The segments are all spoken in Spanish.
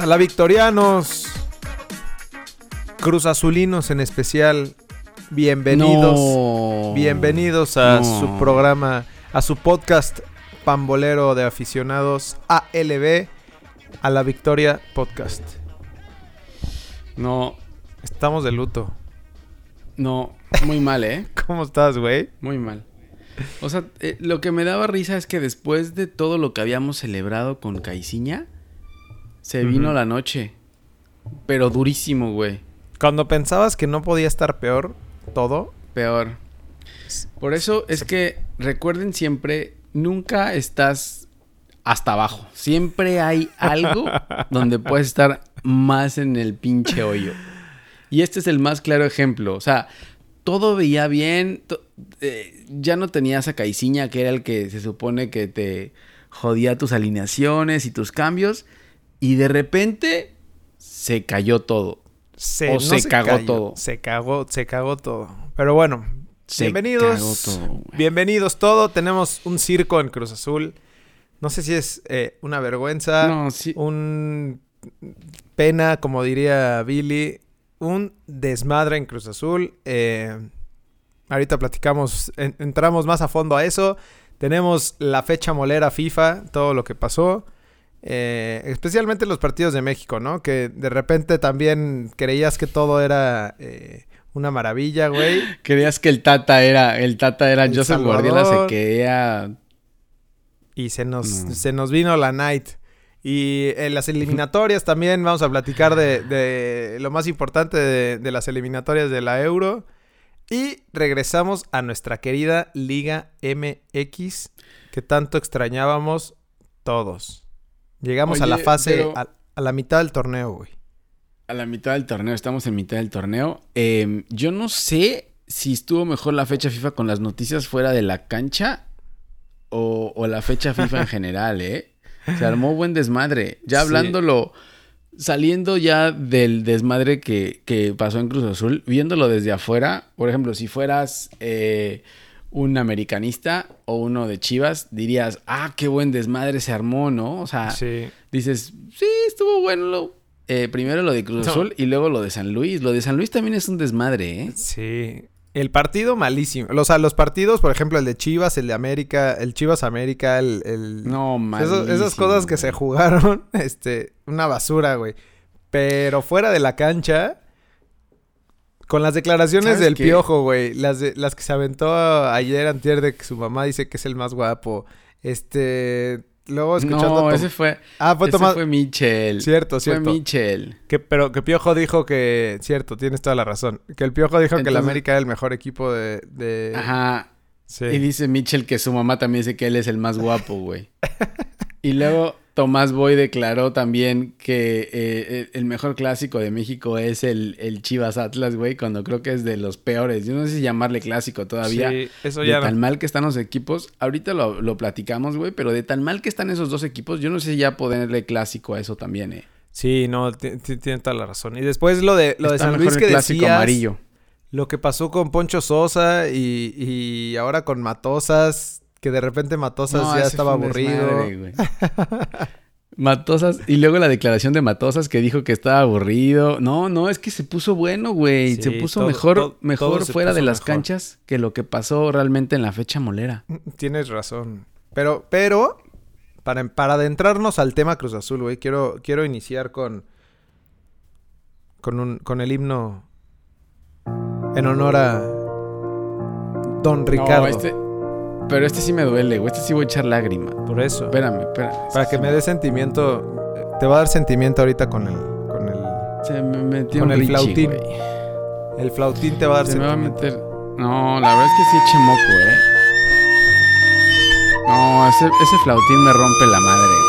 a la Victorianos, Cruz Azulinos en especial. Bienvenidos. No. Bienvenidos a No. su programa, a su podcast pambolero de aficionados ALB, a la Victoria Podcast. No, Estamos de luto. no, muy mal, ¿eh? ¿Cómo estás, güey? Muy mal. O sea, eh, lo que me daba risa es que después de todo lo que habíamos celebrado con Caiciña, se vino la noche. Pero durísimo, güey. Cuando pensabas que no podía estar peor todo, Peor. Por eso es que recuerden siempre, nunca estás hasta abajo. Siempre hay algo donde puedes estar más en el pinche hoyo. Y este es el más claro ejemplo. O sea, todo veía bien. to- eh, ya no tenías a Caiciña, que era el que se supone que te jodía tus alineaciones y tus cambios. Y de repente se cayó todo. se, O no se cagó cayó, todo. Se cagó, se cagó todo. Pero bueno, Se bienvenidos. todo, bienvenidos todo. Tenemos un circo en Cruz Azul. No sé si es eh, una vergüenza, No, sí. un pena, como diría Billy, un desmadre en Cruz Azul. Eh, ahorita platicamos, en- entramos más a fondo a eso. Tenemos la fecha molera FIFA, todo lo que pasó. Eh, especialmente los partidos de México, ¿no? Que de repente también creías que todo era eh, una maravilla, güey. Creías que el Tata era, el Tata era El Joseph Salvador. Guardiola, se quería. Y se nos, No. se nos vino la night. Y en las eliminatorias también vamos a platicar de, de lo más importante de, de las eliminatorias de la Euro. Y regresamos a nuestra querida Liga MX, que tanto extrañábamos todos. Llegamos a la fase, pero- a, a la mitad del torneo, güey. A la mitad del torneo, estamos en mitad del torneo. Eh, yo no sé si estuvo mejor la fecha FIFA con las noticias fuera de la cancha o, o la fecha FIFA en general, ¿eh? Se armó buen desmadre. Ya Sí. hablándolo, saliendo ya del desmadre que, que pasó en Cruz Azul, viéndolo desde afuera, por ejemplo, si fueras eh, un americanista o uno de Chivas, dirías, ah, qué buen desmadre se armó, ¿no? O sea, Sí. dices, sí, estuvo bueno. lo- eh, primero lo de Cruz No. Azul y luego lo de San Luis. Lo de San Luis también es un desmadre, ¿eh? Sí. El partido malísimo. O sea, los partidos, por ejemplo, el de Chivas, el de América, el Chivas América, el... el- No, malísimo, esas cosas que se jugaron, este, una basura, güey. Pero fuera de la cancha, con las declaraciones ¿Sabes del qué? piojo, güey, las, de- las que se aventó ayer antier de que su mamá dice que es el más guapo. Este, luego escuchando... No, ese fue, Ah, fue ese Tomás... fue Michel. Cierto, Fue cierto. Michel. Que, pero que Piojo dijo que... Cierto, tienes toda la razón. Que el Piojo dijo que el América era el mejor equipo de... de- Ajá. Sí. Y dice Michel que su mamá también dice que él es el más guapo, güey. y luego Tomás Boy declaró también que eh, el mejor clásico de México es el, el Chivas Atlas, güey, cuando creo que es de los peores. Yo no sé si llamarle clásico todavía. Sí, eso de ya... tan mal que están los equipos, ahorita lo, lo platicamos, güey, pero de tan mal que están esos dos equipos, yo no sé si ya ponerle clásico a eso también, eh. Sí, no, ti- ti- tiene toda la razón. Y después lo de, lo de San Luis que clásico amarillo. Lo que pasó con Poncho Sosa y, y ahora con Matosas, que de repente Matosas No, ya estaba aburrido. Matosas, y luego la declaración de Matosas que dijo que estaba aburrido. No, no, es que se puso bueno, güey. Sí, se puso todo- mejor, todo- mejor todo fuera de las mejor. canchas que lo que pasó realmente en la fecha molera. Tienes razón. Pero, pero, para, para adentrarnos al tema Cruz Azul, güey, quiero, quiero iniciar con, con, un, con el himno en honor a Don Ricardo. No, este, pero este sí me duele, güey. Este sí voy a echar lágrima. Por eso. Espérame, espérame. Para que me dé sentimiento. eh, Te va a dar sentimiento ahorita con el, con el, Se me metió con un el Richie, flautín. güey. el flautín te va a dar Se me va a sentimiento. meter. No, la verdad es que sí eche moco, eh. No, ese, ese flautín me rompe la madre, güey.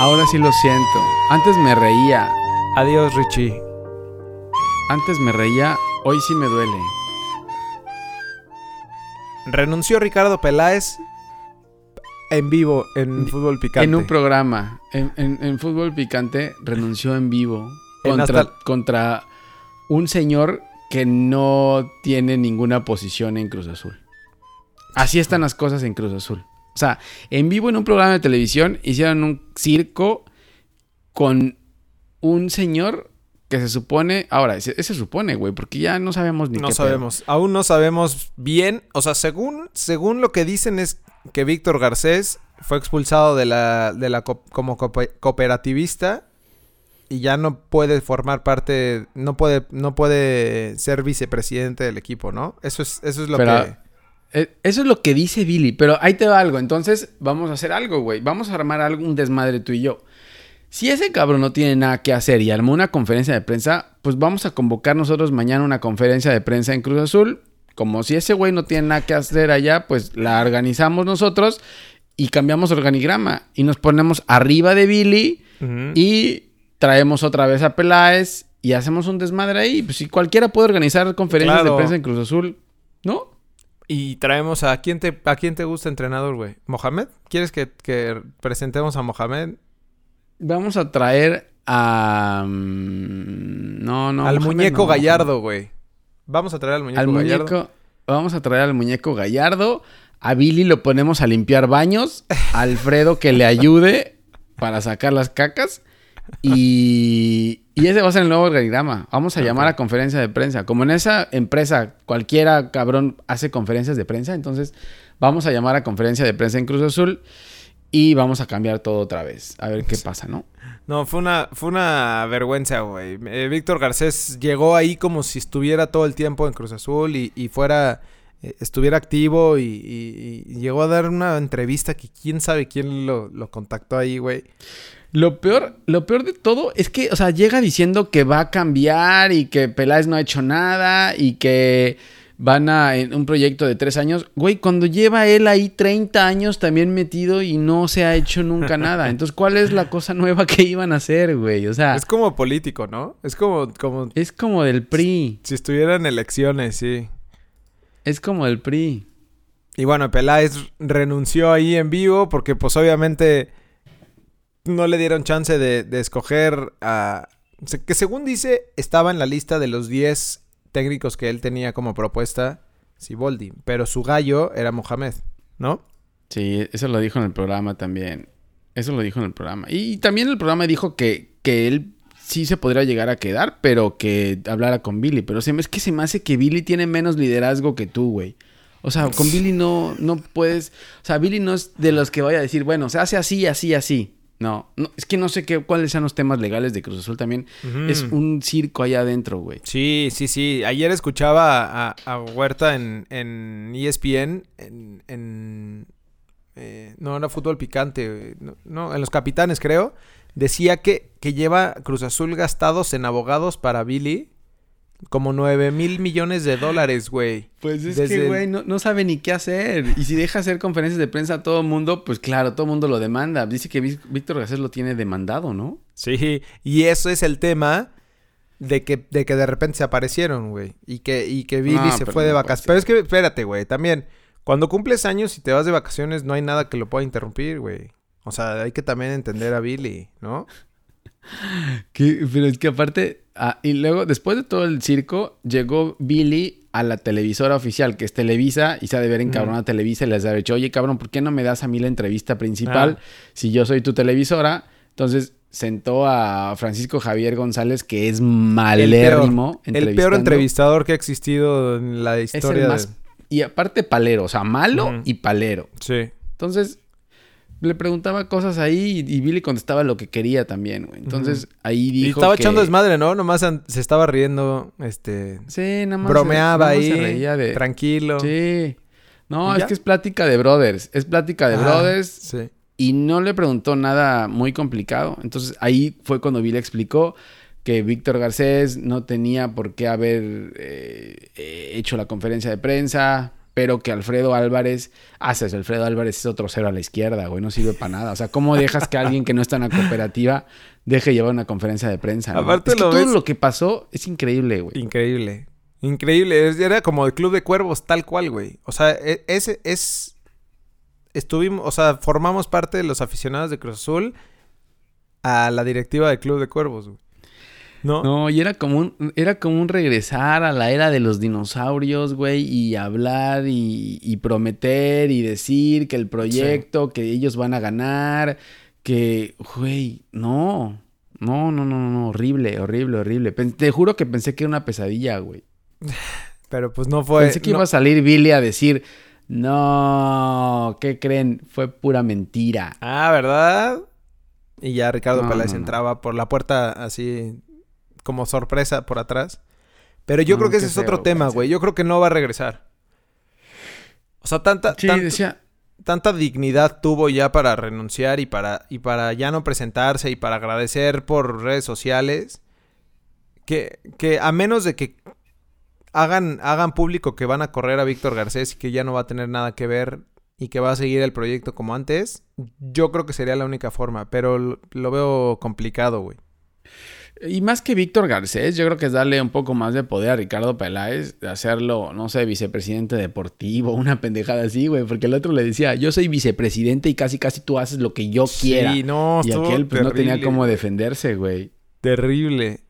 Ahora sí lo siento. Antes me reía. Adiós, Richie. Antes me reía. Hoy sí me duele. Renunció Ricardo Peláez en vivo en Fútbol Picante. En un programa. En, en- en fútbol picante renunció en vivo. En Contra, hasta- contra un señor que no tiene ninguna posición en Cruz Azul. Así están las cosas en Cruz Azul. O sea, en vivo en un programa de televisión hicieron un circo con un señor que se supone, ahora, se, se supone, güey, porque ya no sabemos ni No qué sabemos, aún no sabemos bien, o sea, según, según lo que dicen es que Víctor Garcés fue expulsado de la, de la co- como coope- cooperativista y ya no puede formar parte, no puede, no puede ser vicepresidente del equipo, ¿no? Eso es, eso es lo Pero- que... Eh, Eso es lo que dice Billy, pero ahí te va algo. Entonces, vamos a hacer algo, güey. Vamos a armar algo, un desmadre tú y yo. Si ese cabrón no tiene nada que hacer y armó una conferencia de prensa, pues vamos a convocar nosotros mañana una conferencia de prensa en Cruz Azul. Como si ese güey no tiene nada que hacer allá, pues la organizamos nosotros y cambiamos organigrama. Y nos ponemos arriba de Billy y traemos otra vez a Peláez y hacemos un desmadre ahí. Pues si cualquiera puede organizar conferencias Claro. de prensa en Cruz Azul, ¿no? Y traemos a quién te, a quién te gusta entrenador, güey. ¿Mohamed? ¿Quieres que, que presentemos a Mohamed? Vamos a traer a. mm, No, no. al Mohamed muñeco no. Gallardo, güey. Vamos a traer al muñeco Al Gallardo. muñeco. Vamos a traer al muñeco Gallardo. A Billy lo ponemos a limpiar baños. A Alfredo que le ayude para sacar las cacas. Y, y ese va a ser el nuevo organigrama. Vamos a llamar a conferencia de prensa. Como en esa empresa cualquiera cabrón hace conferencias de prensa, entonces vamos a llamar a conferencia de prensa en Cruz Azul y vamos a cambiar todo otra vez. A ver qué pasa, ¿no? No, fue una, fue una vergüenza, güey. Eh, Víctor Garcés llegó ahí como si estuviera todo el tiempo en Cruz Azul y, y fuera, eh, estuviera activo y, y- y llegó a dar una entrevista que quién sabe quién lo, lo contactó ahí, güey. Lo peor, lo peor de todo es que, o sea, llega diciendo que va a cambiar y que Peláez no ha hecho nada y que van a en un proyecto de tres años. Güey, cuando lleva él ahí 30 años también metido y no se ha hecho nunca nada. Entonces, ¿cuál es la cosa nueva que iban a hacer, güey? O sea, Es como político, ¿no? Es como, como es como del PRI. si estuvieran elecciones, sí. Es como del PRI. Y bueno, Peláez renunció ahí en vivo porque pues obviamente no le dieron chance de, de escoger a... Que según dice, estaba en la lista de los 10 técnicos que él tenía como propuesta Siboldi. Pero su gallo era Mohamed, ¿no? Sí, eso lo dijo en el programa también. Eso lo dijo en el programa. Y también el programa dijo que, que él sí se podría llegar a quedar, pero que hablara con Billy. Pero es que se me hace que Billy tiene menos liderazgo que tú, güey. O sea, con Billy no, no puedes... O sea, Billy no es de los que vaya a decir, bueno, se hace así, así, así. No, no es que no sé qué, cuáles sean los temas legales de Cruz Azul también. Es un circo allá adentro, güey. Sí, sí, sí. Ayer escuchaba a, a Huerta en, en E ESPN, en... en, eh, no, era fútbol picante, no, no, en los capitanes creo. Decía que, que lleva Cruz Azul gastados en abogados para Billy como 9 mil millones de dólares, güey. Pues es Desde que, el- güey, no, no sabe ni qué hacer. Y si deja hacer conferencias de prensa a todo mundo, pues claro, todo mundo lo demanda. Dice que Ví- Víctor Garcés lo tiene demandado, ¿no? Sí, y eso es el tema de que de, que de repente se aparecieron, güey. Y que, y que Billy No, se fue de no puede vacaciones. Pero es que, espérate, güey, también, cuando cumples años y te vas de vacaciones, no hay nada que lo pueda interrumpir, güey. O sea, hay que también entender a Billy, ¿no? Que- pero es que aparte, ah, y luego, después de todo el circo, llegó Billy a la televisora oficial, que es Televisa, y se ha de ver en cabrón a Televisa y les ha dicho, oye, cabrón, ¿por qué no me das a mí la entrevista principal Ah. si yo soy tu televisora? Entonces sentó a Francisco Javier González, que es malérrimo. El peor entrevistando. entrevistador que ha existido en la Es historia el más... de... Y aparte palero, o sea, malo y palero. Sí. Entonces, le preguntaba cosas ahí y, y Billy contestaba lo que quería también, güey. Entonces, ahí dijo Y estaba que- echando desmadre, ¿no? Nomás se estaba riendo, este... Sí, nada más. bromeaba se- nada más ahí, se reía de... tranquilo. Sí. No, ¿Y es que es plática de brothers. Es plática de Ah, brothers Sí. y no le preguntó nada muy complicado. Entonces, ahí fue cuando Billy explicó que Víctor Garcés no tenía por qué haber eh, eh, hecho la conferencia de prensa, pero que Alfredo Álvarez, haces, Alfredo Álvarez es otro cero a la izquierda, güey, no sirve para nada. O sea, ¿cómo dejas que alguien que no está en la cooperativa deje llevar una conferencia de prensa? Aparte es que lo todo ves- lo que pasó es increíble, güey. Increíble. Increíble. Era como el Club de Cuervos, tal cual, güey. O sea, e- ese es. Estuvimos, o sea, formamos parte de los aficionados de Cruz Azul a la directiva del Club de Cuervos, güey. ¿No? No, y era como un, era como un regresar a la era de los dinosaurios, güey, y hablar y, y prometer y decir que el proyecto, que ellos van a ganar, que, güey, no. No, no, no, no, horrible, horrible, horrible. te juro que pensé que era una pesadilla, güey. Pero pues no fue. Pensé que iba a salir Billy a decir, no, ¿qué creen? Fue pura mentira. Ah, ¿verdad? Y ya Ricardo Peláez entraba por la puerta así como sorpresa por atrás. Pero yo creo que ese es otro tema, güey. Yo creo que no va a regresar. O sea, tanta, tanta dignidad tuvo ya para renunciar y para, y para ya no presentarse y para agradecer por redes sociales. Que, que a menos de que hagan, hagan público que van a correr a Víctor Garcés y que ya no va a tener nada que ver y que va a seguir el proyecto como antes, yo creo que sería la única forma, pero lo, veo complicado, güey. Y más que Víctor Garcés, yo creo que es darle un poco más de poder a Ricardo Peláez, de hacerlo, no sé, vicepresidente deportivo, una pendejada así, güey, porque el otro le decía, yo soy vicepresidente y casi casi tú haces lo que yo quiera. Sí, no, y aquel pues no tenía cómo defenderse, güey. Terrible.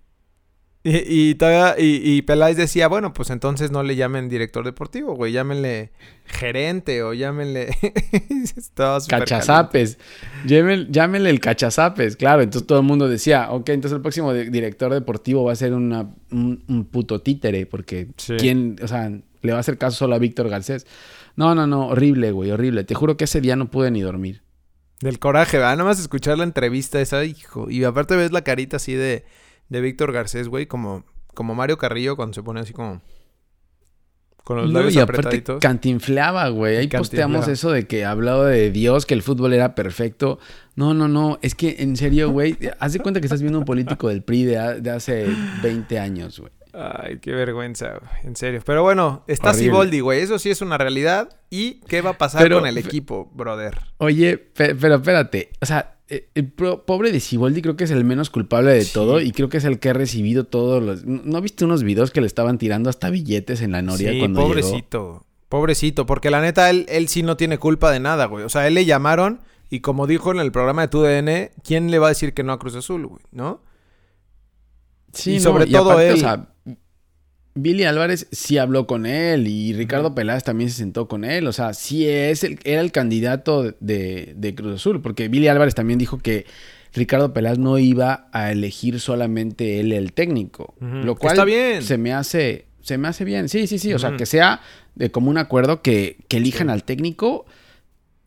Y, y, todavía, y, Peláez decía, bueno, pues entonces no le llamen director deportivo, güey, llámenle gerente o llámenle... Cachazapes. Llámenle, el cachazapes, claro. Entonces todo el mundo decía, ok, entonces el próximo director deportivo va a ser una, un, puto títere, porque ¿quién, o sea, le va a hacer caso solo a Víctor Garcés? No, no, no, horrible, güey, horrible. Te juro que ese día no pude ni dormir. Del coraje, ¿verdad? Nada más escuchar la entrevista esa, hijo. Y aparte ves la carita así de de Víctor Garcés, güey, como, como Mario Carrillo cuando se pone así como... Con los labios apretaditos. cantinfleaba, güey. Ahí posteamos eso de que hablaba de Dios, que el fútbol era perfecto. No, no, no. Es que, en serio, güey, haz de cuenta que estás viendo un político del PRI de, de hace 20 años, güey. Ay, qué vergüenza, güey. En serio. Pero bueno, está Siboldi, güey. Eso sí es una realidad. ¿Y qué va a pasar con el equipo, brother? Oye, pero espérate. O sea, el pobre de Siboldi creo que es el menos culpable de todo y creo que es el que ha recibido todos los... ¿No viste unos videos que le estaban tirando hasta billetes en la noria sí, cuando pobrecito. Pobrecito, porque la neta él, él sí no tiene culpa de nada, güey. O sea, él le llamaron y como dijo en el programa de TUDN, ¿quién le va a decir que no a Cruz Azul, güey? ¿No? Sí, y sobre todo él... Billy Álvarez sí habló con él y Ricardo Peláez también se sentó con él. O sea, sí es el, era el candidato de, Cruz Azul, porque Billy Álvarez también dijo que Ricardo Peláez no iba a elegir solamente él el técnico. Lo cual Está bien. se me hace. Se me hace bien. Sí, sí, sí. O sea, que sea de común acuerdo que, que elijan al técnico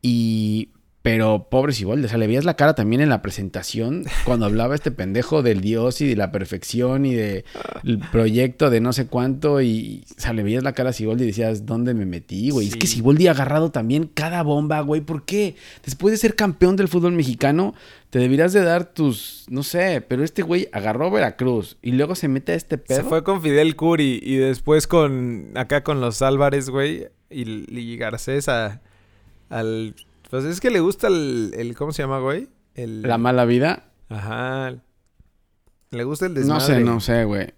y pero pobre Siboldi, o sea, le veías la cara también en la presentación cuando hablaba este pendejo del Dios y de la perfección y del proyecto de no sé cuánto. Y, o sea, le veías la cara a Siboldi y decías, ¿dónde me metí, güey? Es que Siboldi ha agarrado también cada bomba, güey. ¿Por qué? Después de ser campeón del fútbol mexicano, te deberías de dar tus, no sé, pero este güey agarró Veracruz y luego se mete a este pedo. Se fue con Fidel Curi y después con, acá con los Álvarez, güey, y, y Garcés al pues es que le gusta el, ¿cómo se llama, güey? El... La mala vida. Ajá. Le gusta el desmadre. No sé, no sé, güey.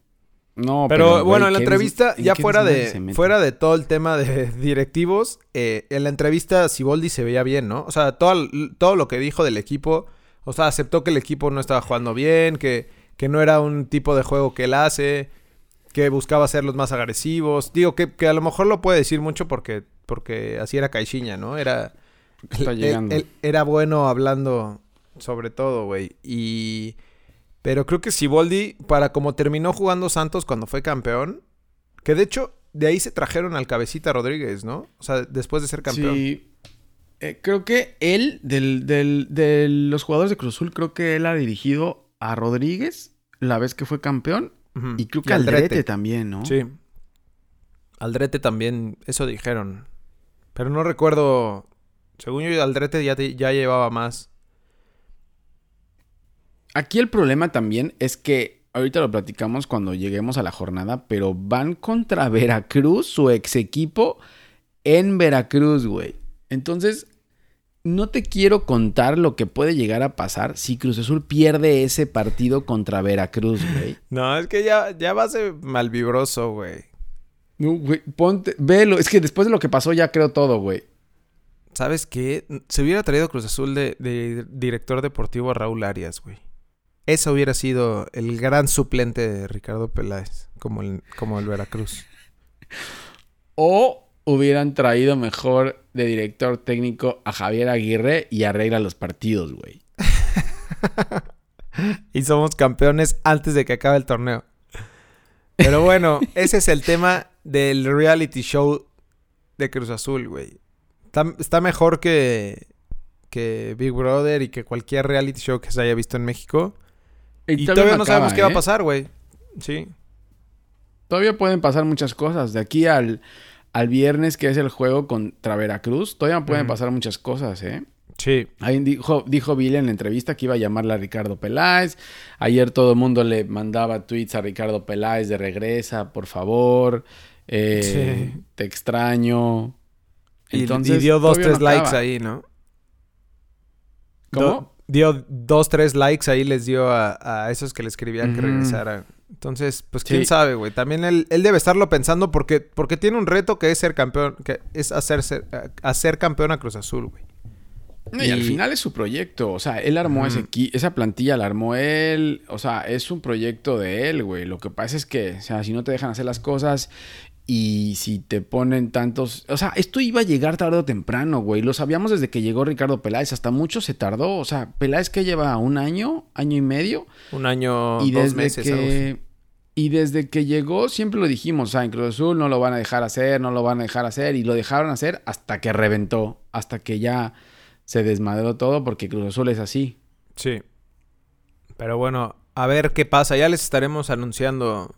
No, pero, bueno, en la entrevista, ya fuera de, fuera de todo el tema de directivos, eh, en la entrevista Siboldi se veía bien, ¿no? O sea, todo, todo lo que dijo del equipo, o sea, aceptó que el equipo no estaba jugando bien, que, que no era un tipo de juego que él hace, que buscaba ser los más agresivos. Digo, que, que a lo mejor lo puede decir mucho porque, porque así era Caixinha, ¿no? Era Está llegando. Él, era bueno hablando sobre todo, güey. Y... Pero creo que Siboldi, para como terminó jugando Santos cuando fue campeón, que de hecho de ahí se trajeron al cabecita Rodríguez, ¿no? O sea, después de ser campeón. Sí. Eh, creo que él, del, del, de los jugadores de Cruz Azul, creo que él ha dirigido a Rodríguez la vez que fue campeón. Y creo que Aldrete también, ¿no? Sí. Aldrete también, eso dijeron. Pero no recuerdo según yo, Aldrete ya, ya llevaba más. Aquí el problema también es que ahorita lo platicamos cuando lleguemos a la jornada, pero van contra Veracruz, su ex equipo, en Veracruz, güey. Entonces, no te quiero contar lo que puede llegar a pasar si Cruz Azul pierde ese partido contra Veracruz, güey. No, es que ya, ya va a ser malvibroso, güey. No, güey, ponte, velo. Es que después de lo que pasó ya creo todo, güey. ¿Sabes qué? Se hubiera traído Cruz Azul de, director deportivo a Raúl Arias, güey. Ese hubiera sido el gran suplente de Ricardo Peláez, como el, como el Veracruz. O hubieran traído mejor de director técnico a Javier Aguirre y arregla los partidos, güey. y somos campeones antes de que acabe el torneo. Pero bueno, ese es el tema del reality show de Cruz Azul, güey. Está, mejor que, que Big Brother y que cualquier reality show que se haya visto en México. Y, todavía, no sabemos qué va a ¿eh? pasar, güey. Sí. Todavía pueden pasar muchas cosas. De aquí al, al viernes, que es el juego contra Veracruz, todavía pueden pasar muchas cosas, ¿eh? Sí. Ahí dijo, dijo Bill en la entrevista que iba a llamarla a Ricardo Peláez. Ayer todo el mundo le mandaba tweets a Ricardo Peláez de regresa, por favor. Eh, te extraño. Entonces, y, dio dos, tres likes ahí, ¿no? ¿Cómo? dio dos, tres likes ahí, les dio a, esos que le escribían que regresaran. Entonces, pues quién sabe, güey. También él, él, debe estarlo pensando porque, porque tiene un reto que es ser campeón, que es hacerse, hacer campeón a Cruz Azul, güey y, al final es su proyecto. O sea, él armó ese esa plantilla, la armó él. O sea, es un proyecto de él, güey. Lo que pasa es que, o sea, si no te dejan hacer las cosas y si te ponen tantos. O sea, esto iba a llegar tarde o temprano, güey. Lo sabíamos desde que llegó Ricardo Peláez. Hasta mucho se tardó. O sea, Peláez que lleva un año, año y medio. Un año, y dos meses. Que... Y desde que llegó siempre lo dijimos, o sea, en Cruz Azul no lo van a dejar hacer, no lo van a dejar hacer. Y lo dejaron hacer hasta que reventó, hasta que ya se desmadró todo porque Cruz Azul es así. Sí. Pero bueno, a ver qué pasa. Ya les estaremos anunciando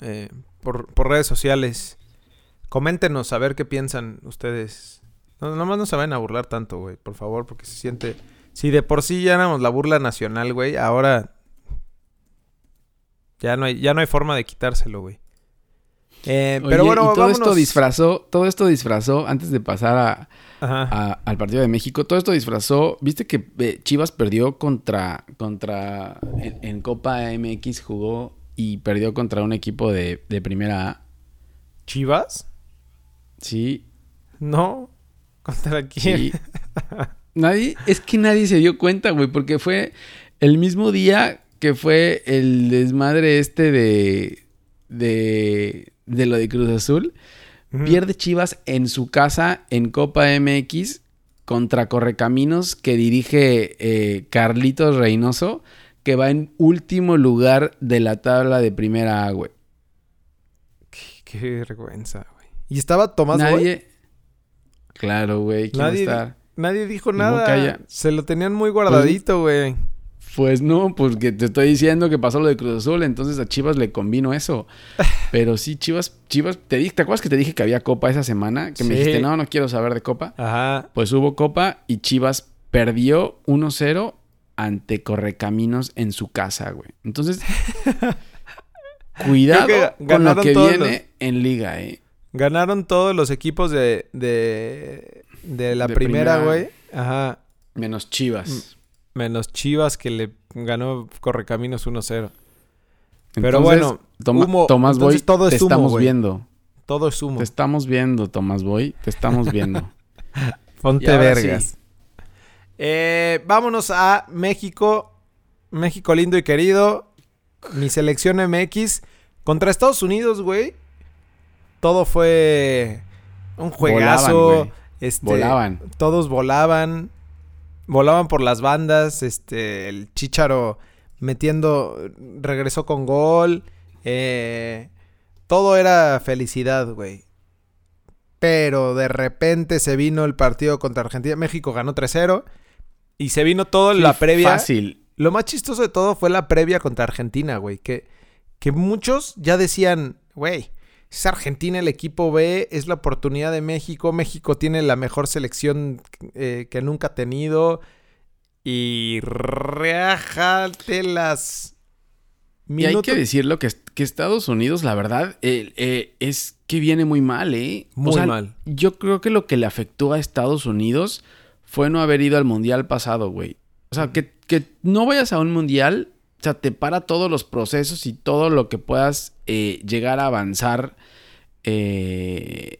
eh, por, redes sociales. Coméntenos a ver qué piensan ustedes. No, nomás no se vayan a burlar tanto, güey. Por favor, porque se siente... Si de por sí ya éramos la burla nacional, güey, ahora... Ya no hay, ya no hay forma de quitárselo, güey. Eh, pero bueno, todo esto disfrazó, todo esto disfrazó antes de pasar a, al partido de México. Todo esto disfrazó. Viste que eh, Chivas perdió contra, contra en, Copa MX jugó y perdió contra un equipo de, primera A. ¿Chivas? Sí. No. ¿Contra quién? nadie, es que nadie se dio cuenta, güey, porque fue el mismo día que fue el desmadre este de, de de lo de Cruz Azul. Pierde Chivas en su casa en Copa MX contra Correcaminos que dirige eh, Carlitos Reynoso, que va en último lugar de la tabla de primera A, güey. Qué, vergüenza, güey. ¿Y estaba Tomás Nadie... Claro, güey. Nadie, nadie dijo nada. Se lo tenían muy guardadito, güey. Pues no, porque te estoy diciendo que pasó lo de Cruz Azul, entonces a Chivas le convino eso. Pero sí, Chivas, Chivas, te, dije, ¿te acuerdas que te dije que había copa esa semana? Que me dijiste, no, no quiero saber de copa. Ajá. Pues hubo copa y Chivas perdió 1-0 ante Correcaminos en su casa, güey. Entonces, cuidado con lo que viene en liga, eh. Ganaron todos los equipos de, de, de la primera, güey. Ajá. Menos Chivas. Menos Chivas que le ganó Correcaminos 1-0. Pero bueno, Tomás Boy, todo te estamos viendo. Todo es humo. Te estamos viendo, Tomás Boy. Te estamos viendo. Ponte vergas. Eh, vámonos a México. México lindo y querido. Mi selección MX. Contra Estados Unidos, güey. Todo fue un juegazo. este, volaban. Todos volaban volaban por las bandas, este, el Chicharo metiendo, regresó con gol, eh, todo era felicidad, güey. Pero de repente se vino el partido contra Argentina, México ganó 3-0 y se vino todo la previa. Fácil. Lo más chistoso de todo fue la previa contra Argentina, güey, que, que muchos ya decían, güey, es Argentina el equipo B, es la oportunidad de México. México tiene la mejor selección eh, que nunca ha tenido. Y reájate las. Y hay que decirlo que, que Estados Unidos, la verdad, eh, es que viene muy mal, ¿eh? Muy mal. Yo creo que lo que le afectó a Estados Unidos fue no haber ido al mundial pasado, güey. O sea, que, que no vayas a un mundial o sea, te para todos los procesos y todo lo que puedas eh, llegar a avanzar eh,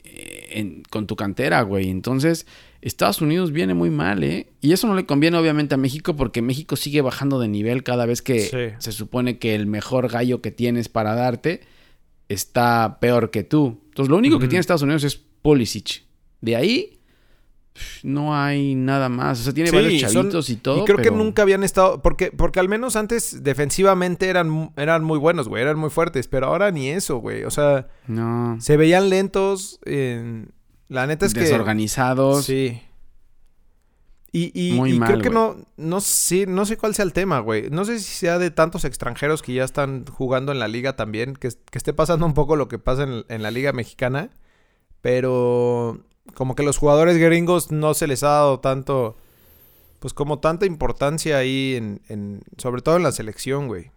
con tu cantera, güey. Entonces, Estados Unidos viene muy mal, ¿eh? Y eso no le conviene obviamente a México porque México sigue bajando de nivel cada vez que se supone que el mejor gallo que tienes para darte está peor que tú. Entonces, lo único que tiene Estados Unidos es Pulisic. De ahí, no hay nada más. O sea, tiene varios chavitos y todo. Y creo que nunca habían estado. Porque, porque al menos antes defensivamente eran, eran muy buenos, güey. Eran muy fuertes. Pero ahora ni eso, güey. O sea, no. se veían lentos. La neta es que. Desorganizados. Sí. Y, y, creo que no, no sé, no sé cuál sea el tema, güey. No sé si sea de tantos extranjeros que ya están jugando en la liga también, que, esté pasando un poco lo que pasa en, en, la liga mexicana, pero como que los jugadores gringos no se les ha dado tanto, pues como tanta importancia ahí, en, en sobre todo en la selección, güey.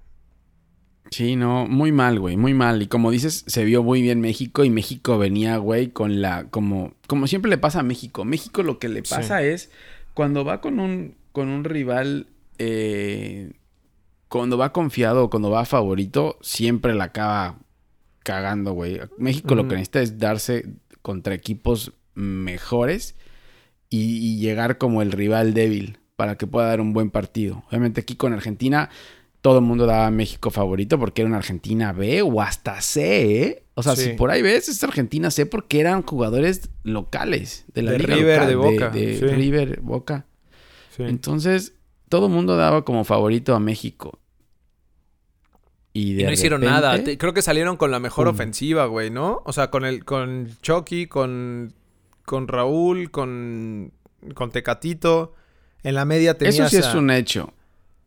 Sí, no, muy mal, güey, muy mal. Y como dices, se vio muy bien México y México venía, güey, con la, como, como siempre le pasa a México. México lo que le pasa es cuando va con un, con un rival, eh, cuando va confiado, cuando va favorito, siempre la acaba cagando, güey. México lo que necesita es darse contra equipos mejores y, llegar como el rival débil para que pueda dar un buen partido. Obviamente aquí con Argentina todo el mundo daba a México favorito porque era una Argentina B o hasta C, ¿eh? O sea, si por ahí ves, es Argentina C porque eran jugadores locales de la de Liga River, de Boca. De, River, Boca. Entonces, todo el mundo daba como favorito a México. Y, no hicieron nada. Creo que salieron con la mejor ofensiva, güey, ¿no? O sea, con el, con Chucky, con con Raúl, con, con Tecatito. En la media tenías Eso sí es un hecho.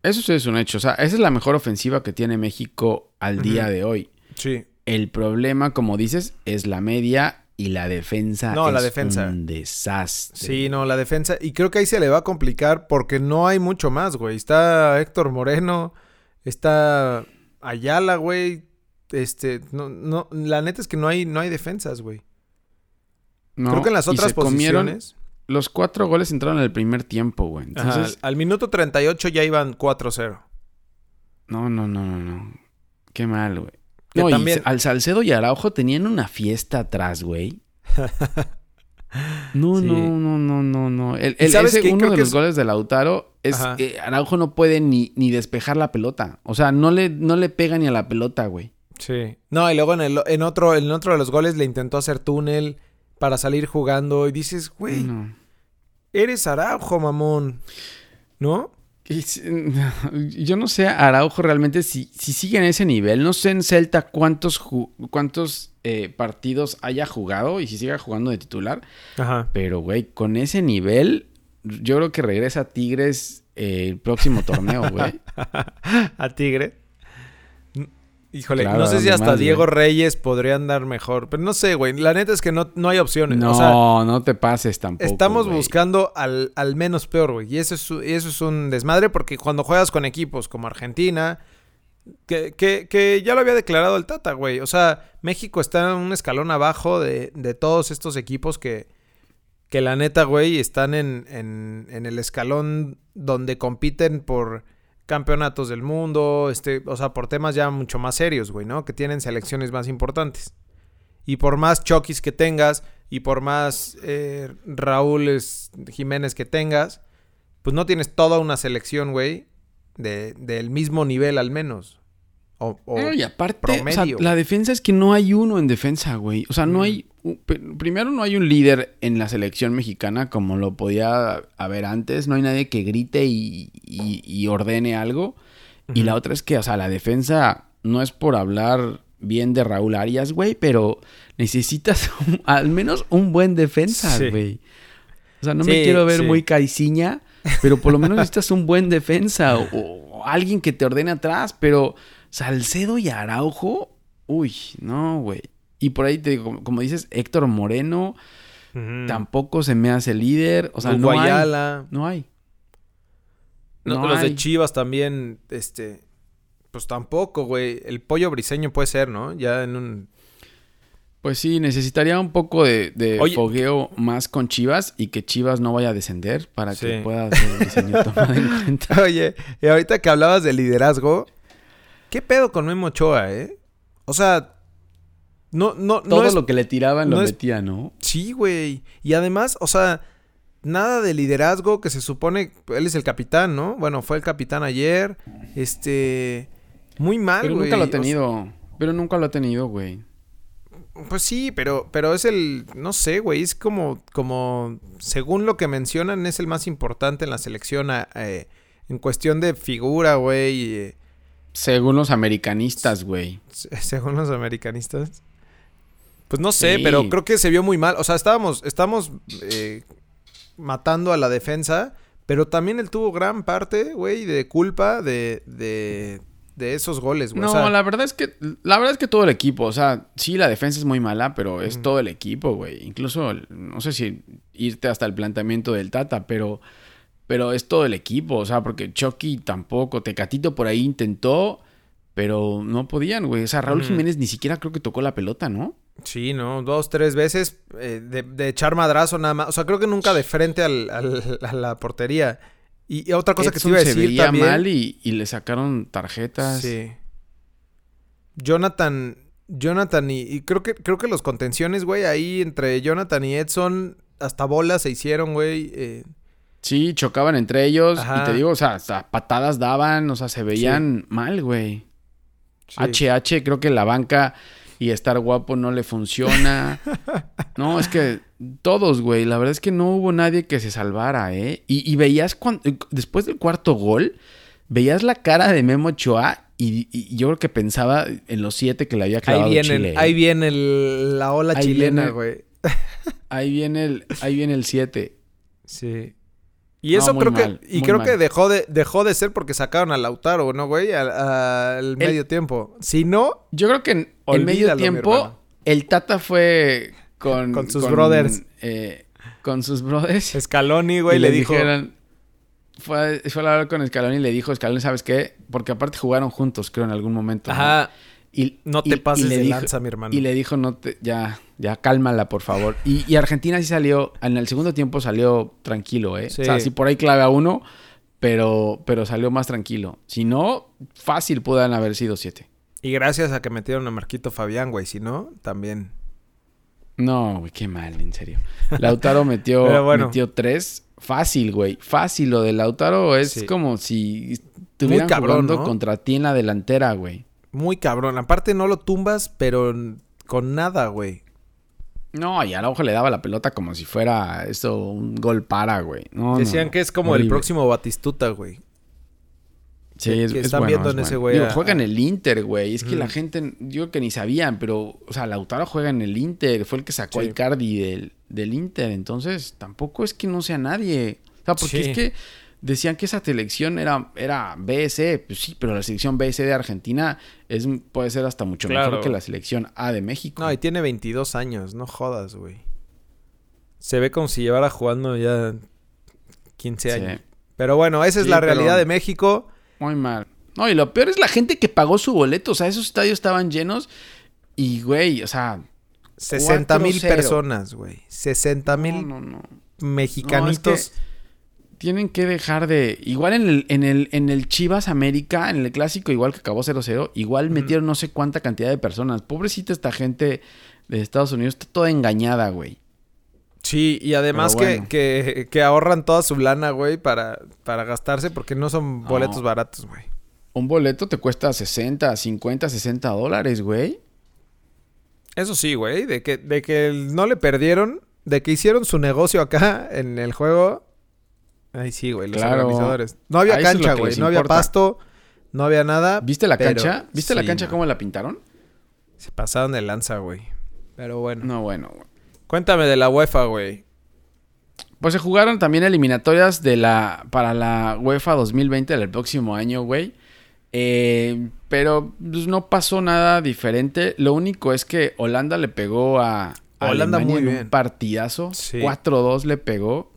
Eso sí es un hecho. O sea, esa es la mejor ofensiva que tiene México al día de hoy. Sí. El problema, como dices, es la media y la defensa no, es la defensa. un desastre. Sí, no, la defensa. Y creo que ahí se le va a complicar porque no hay mucho más, güey. Está Héctor Moreno, está Ayala, güey. Este, no, no, la neta es que no hay, no hay defensas, güey. Creo que en las otras posiciones. Los cuatro goles entraron en el primer tiempo, güey. Entonces, al minuto 38 ya iban 4-0. No, no, no, no, no. Qué mal, güey. No, también... al Salcedo y Araujo tenían una fiesta atrás, güey. No, no, no, no, no, no. El, ¿Sabes uno de los goles de Lautaro es que Araujo no puede ni, ni despejar la pelota. O sea, no le, no le pega ni a la pelota, güey. Sí. No, y luego en, el, en, otro, en otro de los goles le intentó hacer túnel para salir jugando y dices, güey, eres Araujo, mamón, ¿no? Yo no sé Araujo realmente si, si sigue en ese nivel. No sé en Celta cuántos, cuántos eh, partidos haya jugado y si siga jugando de titular. Ajá. Pero, güey, con ese nivel, yo creo que regresa a Tigres eh, el próximo torneo, güey. ¿A Tigre? Híjole, no sé si hasta Diego Reyes podría andar mejor. Pero no sé, güey. La neta es que no, no hay opciones. No, no te pases tampoco. Estamos buscando al, al, menos peor, güey. Y eso es, eso es un desmadre porque cuando juegas con equipos como Argentina, que, que, que ya lo había declarado el Tata, güey. O sea, México está en un escalón abajo de, de todos estos equipos que, que la neta, güey, están en, en, en el escalón donde compiten por campeonatos del mundo, este, o sea, por temas ya mucho más serios, güey, ¿no? Que tienen selecciones más importantes. Y por más Chokis que tengas y por más eh, Raúl Jiménez que tengas, pues no tienes toda una selección, güey, de, del mismo nivel al menos. O, y aparte, la defensa es que no hay uno en defensa, güey. O sea, no hay. Primero, no hay un líder en la selección mexicana como lo podía haber antes. No hay nadie que grite y, ordene algo. Y la otra es que, o sea, la defensa no es por hablar bien de Raúl Arias, güey, pero necesitas al menos un buen defensa, güey. O sea, no me quiero ver muy caiciña, pero por lo menos necesitas un buen defensa o alguien que te ordene atrás, pero Salcedo y Araujo, uy, no, güey. Y por ahí te digo, como, dices, Héctor Moreno tampoco se me hace líder. O sea, no hay. No hay. No, los de Chivas también, este, pues tampoco, güey. El pollo briseño puede ser, ¿no? Ya en un... Pues sí, necesitaría un poco de, fogueo más con Chivas y que Chivas no vaya a descender para que pueda ser el diseño tomado en cuenta. Oye, y ahorita que hablabas de liderazgo, ¿Qué pedo con Memo Ochoa, eh? O sea, no, no, Todo lo que le tiraban lo metía, ¿no? Sí, güey. Y además, o sea, nada de liderazgo que se supone. Él es el capitán, ¿no? Bueno, fue el capitán ayer. Este. Muy mal, Pero nunca lo ha tenido. Pero nunca lo ha tenido, güey. Pues sí, pero, pero es el, no sé, güey, es como, como, según lo que mencionan, es el más importante en la selección eh, en cuestión de figura, güey. Eh, según los americanistas, güey. Según los americanistas. Pues no sé, pero creo que se vio muy mal. O sea, estábamos, estábamos eh, matando a la defensa, pero también él tuvo gran parte, güey, de culpa de, de, de esos goles, güey. No, la verdad es que, la verdad es que todo el equipo, o sea, sí, la defensa es muy mala, pero es todo el equipo, güey. Incluso, no sé si irte hasta el planteamiento del Tata, pero, pero es todo el equipo, o sea, porque Chucky tampoco, Tecatito por ahí intentó, pero no podían, güey. O sea, Raúl Jiménez ni siquiera creo que tocó la pelota, ¿no? Sí, ¿no? Dos, tres veces eh, de, echar madrazo nada más. O sea, creo que nunca de frente al, a la portería. Y, otra cosa que te iba a decir se veía mal y, le sacaron tarjetas. Sí. Jonathan, Jonathan y, creo que creo que los contenciones, güey, ahí entre Jonathan y Edson hasta bolas se hicieron, güey. Eh. Sí, chocaban entre ellos y te digo, o sea, hasta patadas daban, o sea, se veían mal, güey. HH, creo que la banca y estar guapo no le funciona. no, es que todos, güey. La verdad es que no hubo nadie que se salvara, ¿eh? Y, veías cuando, después del cuarto gol, veías la cara de Memo Ochoa y, yo creo que pensaba en los siete que le había clavado ahí viene, Chile. ¿eh? Ahí viene la ola chilena, güey. ahí viene el, ahí viene el siete. Sí. Y eso creo que y creo que dejó de dejó de ser porque sacaron a Lautaro, ¿no, güey? Al, medio tiempo. Si no, yo creo que en, el medio tiempo el Tata fue con con sus brothers, eh, con sus brothers. Scaloni, güey, le, dijo fue, fue a hablar con Scaloni y le dijo, Scaloni, ¿sabes qué? Porque aparte jugaron juntos, creo, en algún momento. Ajá. Y, no te pases de lanza, mi hermano. Y le dijo, no te, ya, ya cálmala, por favor. Y, Argentina sí salió, en el segundo tiempo salió tranquilo, ¿eh? O sea, sí por ahí clave a uno, pero, pero salió más tranquilo. Si no, fácil puedan haber sido siete. Y gracias a que metieron a Marquito Fabián, güey. Si no, también. No, güey, qué mal, en serio. Lautaro metió, metió tres. Fácil, güey. Fácil. Lo de Lautaro es como si estuvieran jugando contra ti en la delantera, güey. Muy cabrón. Aparte no lo tumbas, pero con nada, güey. No, y a ojo le daba la pelota como si fuera eso, un gol para, güey. Decían que es como el próximo Batistuta, güey. Sí, es, que están viendo en ese güey. juega en el Inter, güey. Es que la gente, yo que ni sabían, pero, o sea, Lautaro juega en el Inter. Fue el que sacó el Cardi del, del Inter. Entonces, tampoco es que no sea nadie. O sea, porque es que decían que esa selección era, era BS, pues sí, pero la selección BS de Argentina es, puede ser hasta mucho mejor que la selección A de México. No, y tiene 22 años, no jodas, güey. Se ve como si llevara jugando ya 15 años. Pero bueno, esa es la realidad de México. Muy mal. No, y lo peor es la gente que pagó su boleto. O sea, esos estadios estaban llenos y, güey, o sea... 60 mil personas, güey. 60 mil mexicanitos tienen que dejar de. Igual en el, en el, en el Chivas América, en el clásico, igual que acabó 0-0, igual metieron no sé cuánta cantidad de personas. Pobrecita esta gente de Estados Unidos, está toda engañada, güey. Sí, y además que, que, ahorran toda su lana, güey, para, para gastarse porque no son boletos baratos, güey. Un boleto te cuesta 60, 50, 60 dólares, güey. Eso sí, güey, de que, de que no le perdieron, de que hicieron su negocio acá en el juego, Ay, sí, güey, los organizadores. No había cancha, güey. No había pasto, no había nada. ¿Viste la cancha? ¿Viste la cancha cómo la pintaron? Se pasaron de lanza, güey. Pero bueno. No, bueno. Cuéntame de la UEFA, güey. Pues se jugaron también eliminatorias de la para la UEFA 2020 del próximo año, güey. Eh, pero pues, no pasó nada diferente. Lo único es que Holanda le pegó a, Holanda muy bien. un partidazo. 4-2 le pegó.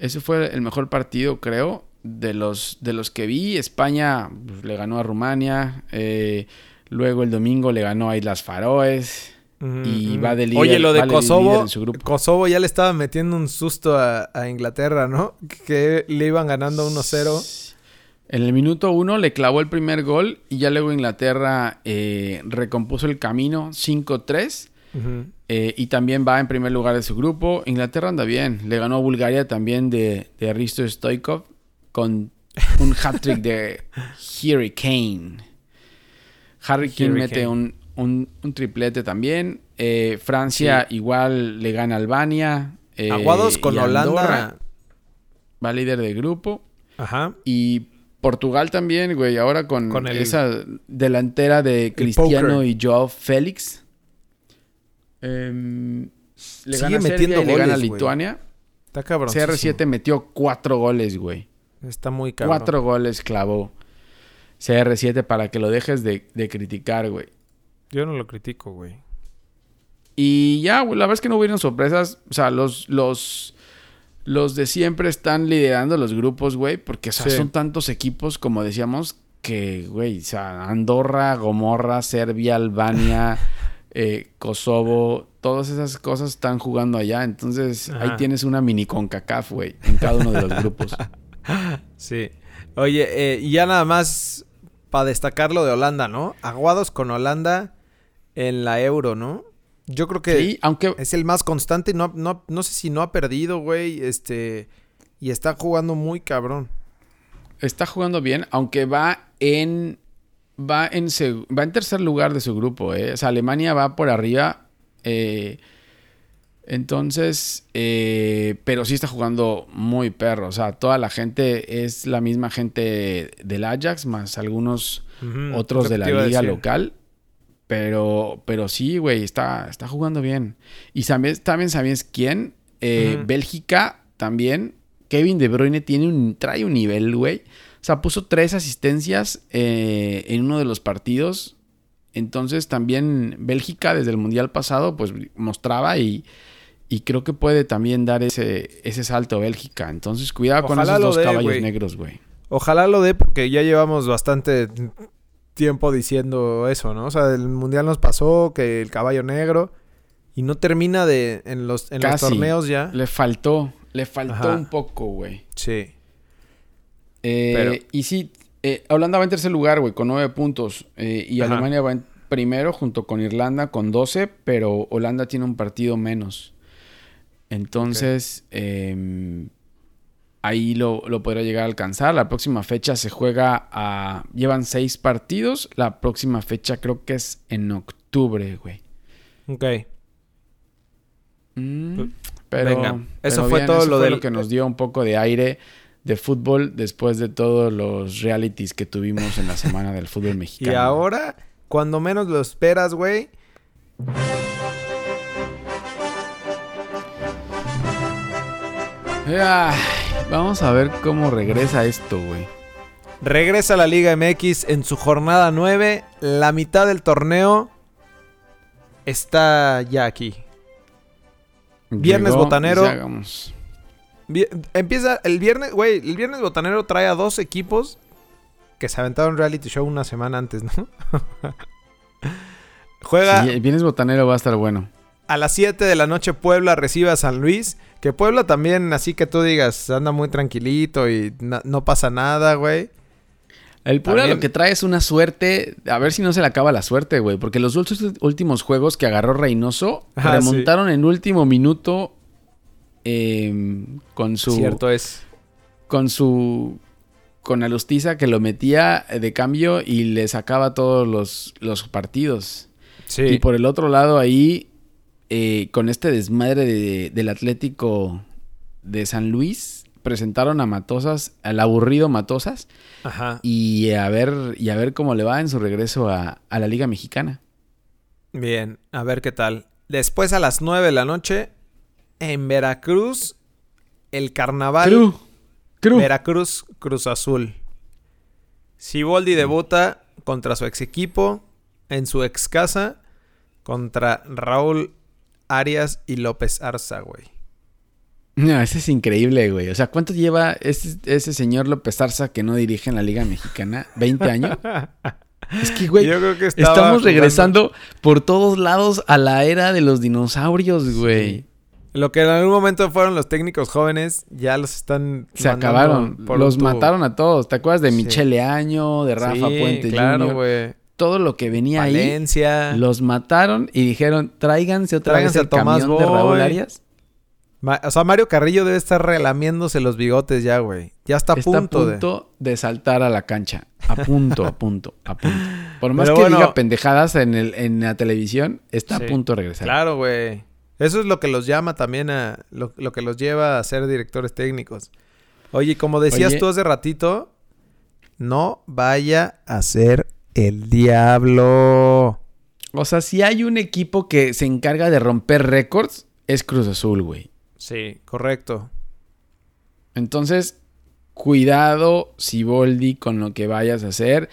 Ese fue el mejor partido, creo, de los, de los que vi. España pues, le ganó a Rumania. Eh, luego el domingo le ganó a Islas Faroes. y va de líder. Oye, lo de Kosovo. Kosovo ya le estaba metiendo un susto a, Inglaterra, ¿no? Que le iban ganando 1-0. En el minuto 1 le clavó el primer gol y ya luego Inglaterra eh, recompuso el camino 5-3. Eh, y también va en primer lugar de su grupo. Inglaterra anda bien. Le ganó a Bulgaria también de, de Risto Stoikov con un hat-trick de Harry Kane. Harry Kane mete un, un, triplete también. Eh, Francia igual le gana a Albania. eh, Aguados con Holanda. Va líder de grupo. Ajá. Y Portugal también, güey. Ahora con, Con el- esa delantera de Cristiano y Joao Félix. Em, le Sigue gana Serbia metiendo y le gana a goles, güey. Lituania. Está cabrón. CR7 metió cuatro goles, güey. Está muy cabrón. Cuatro goles clavó CR7 para que lo dejes de, de criticar, güey. Yo no lo critico, güey. Y ya, güey, la verdad es que no hubieron sorpresas. O sea, los, los, los de siempre están liderando los grupos, güey. Porque o sea, Sí. son tantos equipos, como decíamos, que, güey, o sea, Andorra, Gomorra, Serbia, Albania, eh, Kosovo, todas esas cosas están jugando allá. Entonces, ahí tienes una mini CONCACAF, güey, en cada uno de los grupos. Sí. Oye, eh, ya nada más para destacar lo de Holanda, ¿no? Aguados con Holanda en la Euro, ¿no? Yo creo que Sí, aunque es el más constante. No, no, no sé si no ha perdido, güey. Este. Y está jugando muy cabrón. está jugando bien, aunque va en va en va en tercer lugar de su grupo, ¿eh? O sea, Alemania va por arriba. eh, entonces, eh, pero sí está jugando muy perro. O sea, toda la gente es la misma gente del Ajax, más algunos otros de la liga local. Pero, pero sí, güey, está, está jugando bien. Y sabes, también sabes quién. Eh. Bélgica también. Kevin De Bruyne tiene un, trae un nivel, güey. O sea, puso tres asistencias eh, en uno de los partidos. Entonces también Bélgica desde el Mundial pasado pues mostraba y, y creo que puede también dar ese, ese salto Bélgica. Entonces cuidado con esos dos caballos negros, güey. Ojalá lo dé porque ya llevamos bastante tiempo diciendo eso, ¿no? O sea, el mundial nos pasó que el caballo negro y no termina de en los en los torneos ya. Le faltó, le faltó Ajá. un poco, güey. Sí. Eh, Pero- Y sí, eh, Holanda va en tercer lugar, güey, con nueve puntos. eh, y Ajá. Alemania va en primero junto con Irlanda con 12, pero Holanda tiene un partido menos. Entonces, eh, ahí lo, lo podrá llegar a alcanzar. La próxima fecha se juega a... Llevan seis partidos. La próxima fecha creo que es en octubre, güey. Ok. Mm, pero, Venga, eso pero fue todo lo fue del- lo que nos dio un poco de aire de fútbol después de todos los realities que tuvimos en la semana del fútbol Y mexicano. ahora, cuando menos lo esperas, güey, Ay, vamos a ver cómo regresa esto, güey. regresa a la Liga MX en su jornada 9. La mitad del torneo está ya aquí. Viernes Llegó, botanero. ya Empieza el viernes, güey, el viernes botanero trae a dos equipos que se aventaron reality show una semana antes, ¿no? Juega Sí, el viernes botanero va a estar bueno. a las 7 de la noche Puebla recibe a San Luis, que Puebla también, así que tú digas, anda muy tranquilito y no pasa nada, güey. El Puebla También- lo que trae es una suerte. A ver si no se le acaba la suerte, güey. Porque los últimos juegos que agarró Reynoso Ah, remontaron en último minuto eh, con su. Cierto es. Con su. Con Alustiza que lo metía de cambio y le sacaba todos los, los partidos. Sí. Y por el otro lado, ahí, eh, con este desmadre de- del Atlético de San Luis, presentaron a Matosas, al aburrido Matosas, Ajá. y a ver, y a ver cómo le va en su regreso a, a la Liga Mexicana. Bien, a ver qué tal. Después a las 9 de la noche, en Veracruz, el carnaval. Cru, Cru. Veracruz, Cruz Azul. Siboldi debuta contra su ex equipo, en su ex casa, contra Raúl Arias y López Arza, güey. No, ese es increíble, güey. O sea, ¿cuánto lleva ese, ese señor López Arza que no dirige en la Liga Mexicana? ¿20 años? Es que, güey, Yo creo que estaba estamos jugando- regresando por todos lados a la era de los dinosaurios, güey. Lo que en algún momento fueron los técnicos jóvenes, ya los están. Se acabaron. por Los tubo. mataron a todos. ¿Te acuerdas de Sí. Michele Año, de Rafa Sí, Puente claro, güey. Todo lo que venía ahí, Valencia. los mataron y dijeron, tráiganse otra Tráiganse vez el a Tomás camión de Raúl Boy". Arias. o sea, Mario Carrillo debe estar relamiéndose los bigotes ya, güey. Ya está a punto, a punto de... saltar a la cancha. A punto, a punto, a punto. Por más que diga pendejadas en, el, en la televisión, está a punto de regresar. Claro, güey. Eso es lo que los llama también a... Lo, que los lleva a ser directores técnicos. Oye, como decías tú hace ratito, no vaya a ser el diablo. O sea, si hay un equipo que se encarga de romper récords, es Cruz Azul, güey. Sí, correcto. Entonces, cuidado, Siboldi, con lo que vayas a hacer.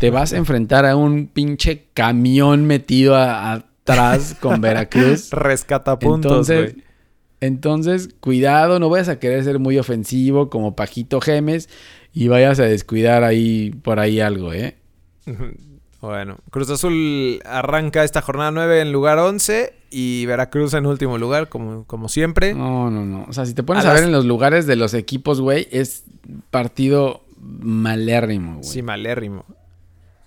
Te vas a enfrentar a un pinche camión metido atrás con Veracruz. Rescata puntos, entonces, entonces, cuidado, no vayas a querer ser muy ofensivo como Pajito Gemes y vayas a descuidar ahí por ahí algo, ¿eh? Bueno, Cruz Azul arranca esta jornada 9 en lugar 11 y Veracruz en último lugar, como, como siempre. No, no, no. O sea, si te pones a, ver en los lugares de los equipos, güey, es partido malérrimo, güey. Sí, malérrimo.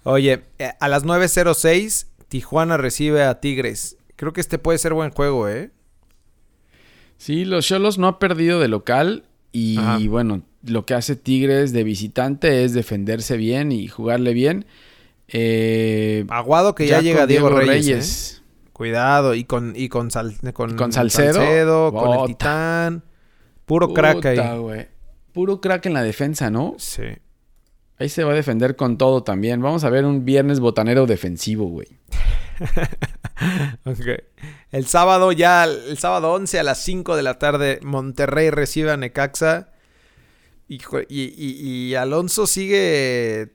Oye, eh, a las 9.06, Tijuana recibe a Tigres. Creo que este puede ser buen juego, ¿eh? Sí, los Cholos no ha perdido de local y bueno, lo que hace Tigres de visitante es defenderse bien y jugarle bien. Eh, Aguado que ya, llega Diego, Reyes. ¿eh? Cuidado, y con, y con, con, Salcedo, con el Titán. Puro crack ahí. Puro crack en la defensa, ¿no? Sí. Ahí se va a defender con todo también. Vamos a ver un viernes botanero defensivo, güey. El sábado ya, el sábado 11 a las 5 de la tarde, Monterrey recibe a Necaxa. Y, y, Alonso sigue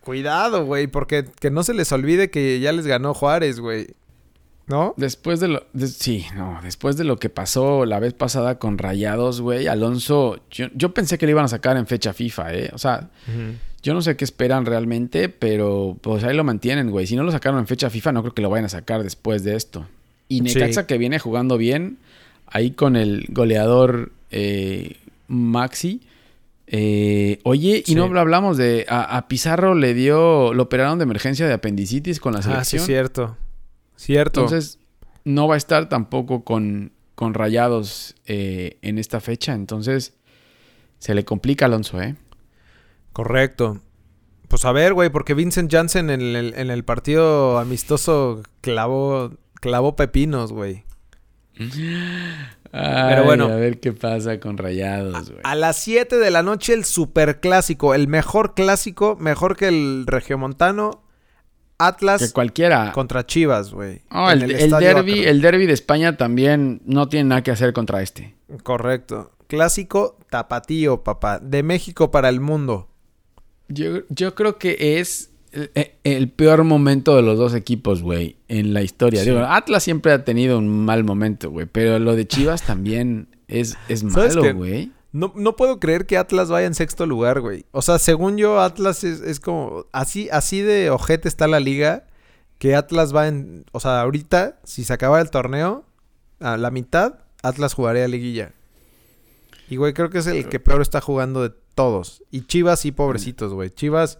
Cuidado, güey, porque que no se les olvide que ya les ganó Juárez, güey. ¿No? Después de lo. sí, no. Después de lo que pasó la vez pasada con Rayados, güey, Alonso. Yo, pensé que lo iban a sacar en fecha FIFA, ¿eh? O sea, yo no sé qué esperan realmente, pero pues ahí lo mantienen, güey. Si no lo sacaron en fecha FIFA, no creo que lo vayan a sacar después de esto. Y Necaxa que viene jugando bien, ahí con el goleador eh, Maxi. Eh, oye, y no hablamos de. A, Pizarro le dio. Lo operaron de emergencia de apendicitis con la selección. Ah, sí, cierto. Cierto. Entonces, no va a estar tampoco con, con rayados eh, en esta fecha. Entonces, se le complica a Alonso, ¿eh? Correcto. Pues a ver, güey, porque Vincent Janssen en el, en el partido amistoso clavó, clavó pepinos, güey. Pero bueno. A ver qué pasa con Rayados, güey. A, las 7 de la noche, el super clásico. El mejor clásico, mejor que el regiomontano. Atlas. Que cualquiera. Contra Chivas, güey. el, el, derby, el derby de España también no tiene nada que hacer contra este. Correcto. Clásico tapatío, papá. De México para el mundo. Yo, yo creo que es eh, el, peor momento de los dos equipos, güey, en la historia. Digo, Atlas siempre ha tenido un mal momento, güey, pero lo de Chivas también es, es malo, güey. No, no, puedo creer que Atlas vaya en sexto lugar, güey. O sea, según yo, Atlas es, como... Así, así de ojete está la liga que Atlas va en... O sea, ahorita, si se acaba el torneo, a la mitad, Atlas jugaría a liguilla. Y, güey, creo que es el que peor está jugando de todos. Y Chivas, sí, pobrecitos, güey. Chivas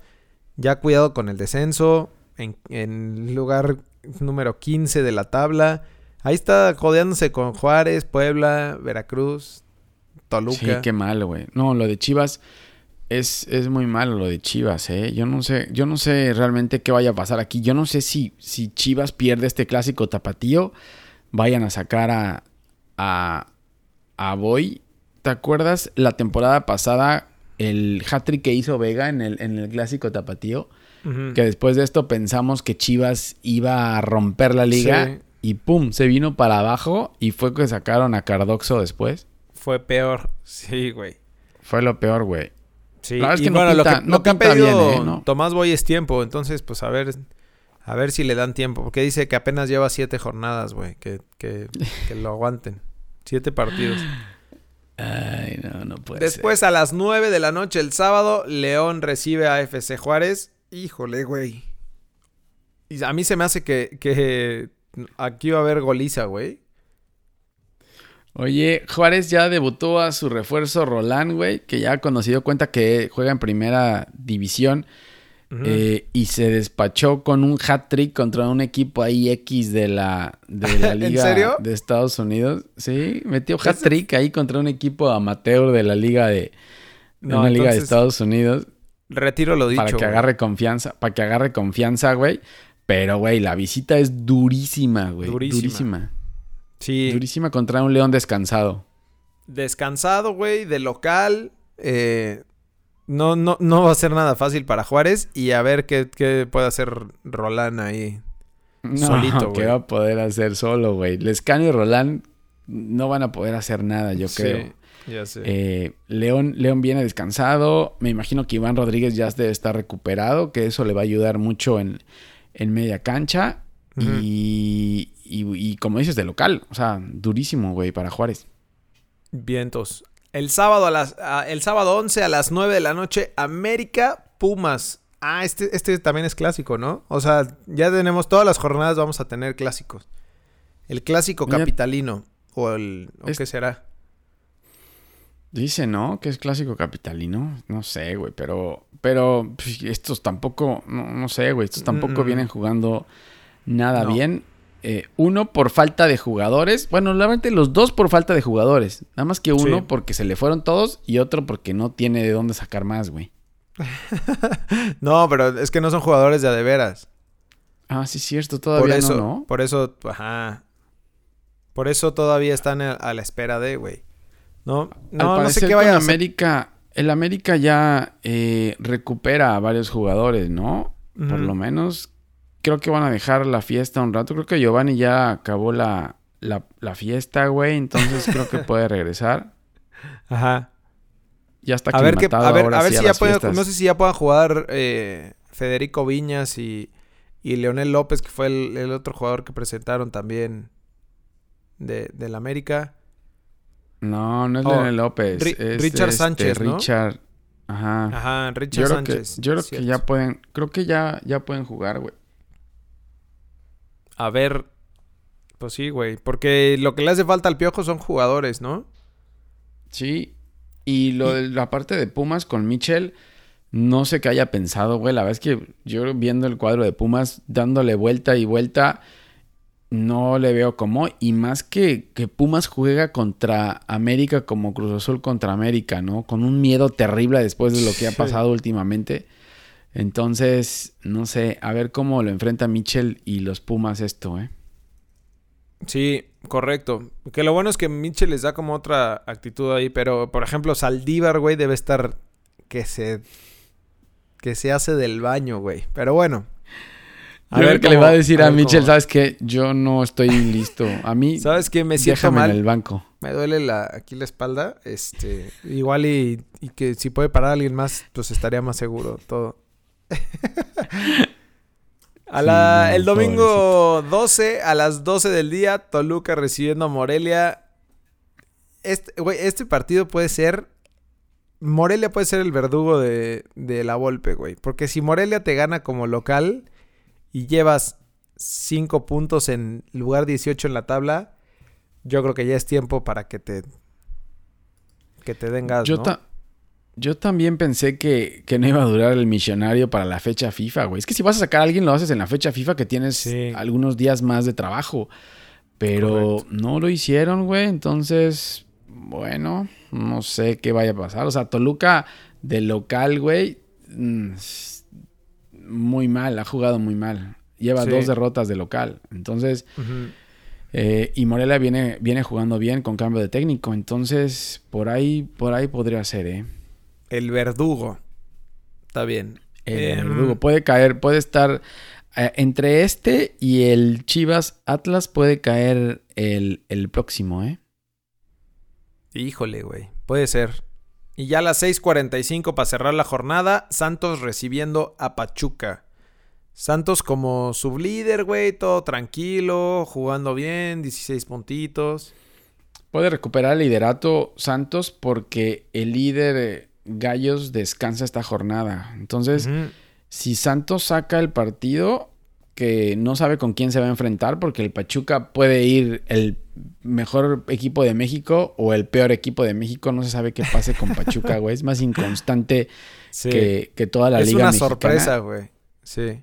ya cuidado con el descenso. En, en lugar número 15 de la tabla. Ahí está jodeándose con Juárez, Puebla, Veracruz, Toluca. Sí, qué malo, güey. No, lo de Chivas es, es, muy malo lo de Chivas, ¿eh? Yo no sé, yo no sé realmente qué vaya a pasar aquí. Yo no sé si, si Chivas pierde este clásico tapatío, vayan a sacar a, a, a Boy. ¿Te acuerdas la temporada pasada el hat-trick que hizo Vega en el, en el clásico tapatío. Que después de esto pensamos que Chivas iba a romper la liga. Y pum, se vino para abajo. Y fue que sacaron a Cardoxo después. Fue peor. Sí, güey. Fue lo peor, güey. Sí, es que bueno, lo que, no ha pedido ¿eh? Tomás Boy es tiempo. Entonces, pues a ver, a ver si le dan tiempo. Porque dice que apenas lleva siete jornadas, güey. Que, que, que lo aguanten. Siete partidos. Ay, no, no puede Después a las 9 de la noche el sábado, León recibe a FC Juárez. Híjole, güey. Y a mí se me hace que, que aquí va a haber goliza, güey. Oye, Juárez ya debutó a su refuerzo Roland, güey, que ya cuando se dio cuenta que juega en primera división, eh, y se despachó con un hat trick contra un equipo ahí X de la, de la Liga de Estados Unidos. Sí, metió hat trick ahí contra un equipo amateur de la Liga de, no, Liga de Estados Unidos. Retiro lo dicho. Para que agarre confianza, para que agarre confianza, güey. Pero, güey, la visita es durísima, güey. Durísima. durísima. Sí. Durísima contra un León descansado. Descansado, güey, de local. Eh, no, no, no va a ser nada fácil para Juárez. Y a ver qué, puede hacer Rolán ahí. solito, ¿Qué va a poder hacer solo, güey? Lescano y Rolán no van a poder hacer nada, yo creo. Sí, ya sé. Eh, León, León viene descansado. Me imagino que Iván Rodríguez ya debe estar recuperado, que eso le va a ayudar mucho en, media cancha. y, y, como dices, de local. O sea, durísimo, güey, para Juárez. Vientos. El sábado, a las, el sábado 11 a las 9 de la noche, América Pumas. Ah, este, este también es clásico, ¿no? O sea, ya tenemos todas las jornadas, vamos a tener clásicos. El clásico capitalino. O el. ¿O qué será? Dice, ¿no? Que es clásico capitalino. No sé, güey, pero. Pero pues, estos tampoco. No, sé, güey. Estos tampoco vienen jugando nada bien. Eh, uno por falta de jugadores. Bueno, realmente los dos por falta de jugadores. Nada más que uno porque se le fueron todos y otro porque no tiene de dónde sacar más, güey. no, pero es que no son jugadores de a de veras. Ah, sí, cierto, todavía por eso, no, Por eso, ajá. Por eso todavía están a la espera de, güey. No, no, no sé qué vaya a América, el América ya eh, recupera a varios jugadores, ¿no? Por lo menos creo que van a dejar la fiesta un rato. Creo que Giovanni ya acabó la, la, fiesta, güey. Entonces creo que puede regresar. Ajá. Ya está a ver, que, a ver, a ver si ya puede, no sé si ya puedan jugar eh, Federico Viñas y, y Leonel López, que fue el, otro jugador que presentaron también de, del América. No, no es oh, Leonel López. Richard este, Sánchez, Richard. Ajá. Ajá, Richard Sánchez. yo creo que ya pueden, creo que ya, ya pueden jugar, güey a ver. Pues sí, güey. Porque lo que le hace falta al piojo son jugadores, ¿no? Sí. Y lo de la parte de Pumas con Michel, no sé qué haya pensado, güey. La verdad es que yo viendo el cuadro de Pumas, dándole vuelta y vuelta, no le veo cómo. Y más que, que Pumas juega contra América como Cruz Azul contra América, ¿no? Con un miedo terrible después de lo que ha pasado últimamente. Entonces, no sé, a ver cómo lo enfrenta Mitchell y los Pumas esto, ¿eh? Sí, correcto. Que lo bueno es que Mitchell les da como otra actitud ahí, pero por ejemplo, Saldívar, güey, debe estar que se que se hace del baño, güey. Pero bueno. A, ver, qué le va a decir a, Mitchell, ¿sabes qué? Yo no estoy listo. A mí ¿Sabes qué? Me siento mal en el banco. Me duele la aquí la espalda, este, igual y, y que si puede parar alguien más, pues estaría más seguro todo. el domingo 12 a las 12 del día, Toluca recibiendo a Morelia. Este, este partido puede ser. Morelia puede ser el verdugo de, de la Volpe, güey. Porque si Morelia te gana como local y llevas 5 puntos en lugar 18 en la tabla, yo creo que ya es tiempo para que te. que te den gas, ¿no? Yo también pensé que, no iba a durar el misionario para la fecha FIFA, güey. Es que si vas a sacar a alguien, lo haces en la fecha FIFA que tienes algunos días más de trabajo. Pero no lo hicieron, güey. Entonces, bueno, no sé qué vaya a pasar. O sea, Toluca de local, güey, mm, muy mal, ha jugado muy mal. Lleva dos derrotas de local. Entonces, eh, y Morelia viene, viene jugando bien con cambio de técnico. Entonces, por ahí, por ahí podría ser, ¿eh? El verdugo. Está bien. El em, verdugo. Puede caer, puede estar. Eh, entre este y el Chivas Atlas puede caer el, próximo, ¿eh? Híjole, güey. Puede ser. Y ya a las 6:45 para cerrar la jornada, Santos recibiendo a Pachuca. Santos como sublíder, güey, todo tranquilo, jugando bien, 16 puntitos. Puede recuperar el liderato Santos porque el líder eh, Gallos descansa esta jornada. Entonces, si Santos saca el partido, que no sabe con quién se va a enfrentar, porque el Pachuca puede ir el mejor equipo de México o el peor equipo de México. No se sabe qué pase con Pachuca, güey. Es más inconstante que, que, toda la es liga una sorpresa, güey. Sí.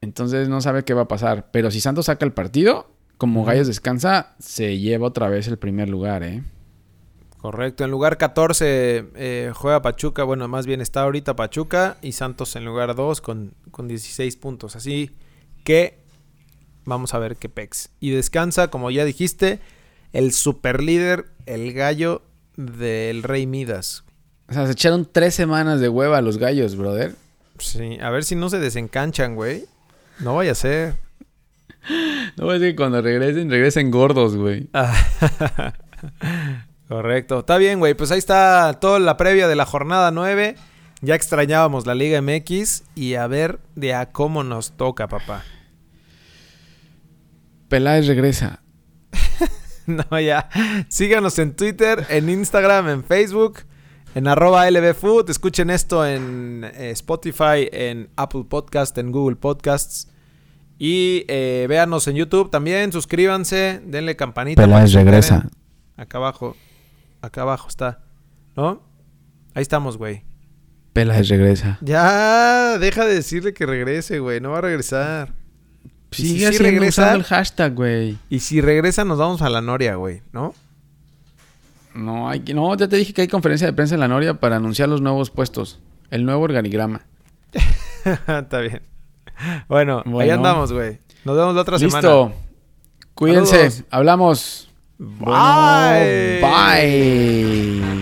Entonces no sabe qué va a pasar. Pero si Santos saca el partido, como Gallos descansa, se lleva otra vez el primer lugar, ¿eh? Correcto. En lugar 14 eh, juega Pachuca. Bueno, más bien está ahorita Pachuca y Santos en lugar 2 con, con 16 puntos. Así que vamos a ver qué pex. Y descansa, como ya dijiste, el super líder, el gallo del Rey Midas. O sea, se echaron tres semanas de hueva a los gallos, brother. Sí, a ver si no se desencanchan, güey. No vaya a ser. No ser que cuando regresen, regresen gordos, güey. Correcto. Está bien, güey. Pues ahí está toda la previa de la jornada 9. Ya extrañábamos la Liga MX y a ver de a cómo nos toca, papá. Peláez regresa. no, ya. Síganos en Twitter, en Instagram, en Facebook, en arroba lbfood. Escuchen esto en eh, Spotify, en Apple Podcast, en Google Podcasts. Y eh, véanos en YouTube también. Suscríbanse, denle campanita. Peláez regresa. Acá abajo. Acá abajo está. ¿No? Ahí estamos, güey. Peláez regresa. Ya, deja de decirle que regrese, güey. No va a regresar. Sigue si regresa el hashtag, güey. Y si regresa, nos vamos a la Noria, güey, ¿no? No, hay, no, ya te dije que hay conferencia de prensa en la Noria para anunciar los nuevos puestos. El nuevo organigrama. Está bien. Bueno, ahí andamos, güey. Nos vemos la otra semana. Listo. Cuídense. Hablamos. Bye. Bye. Bye.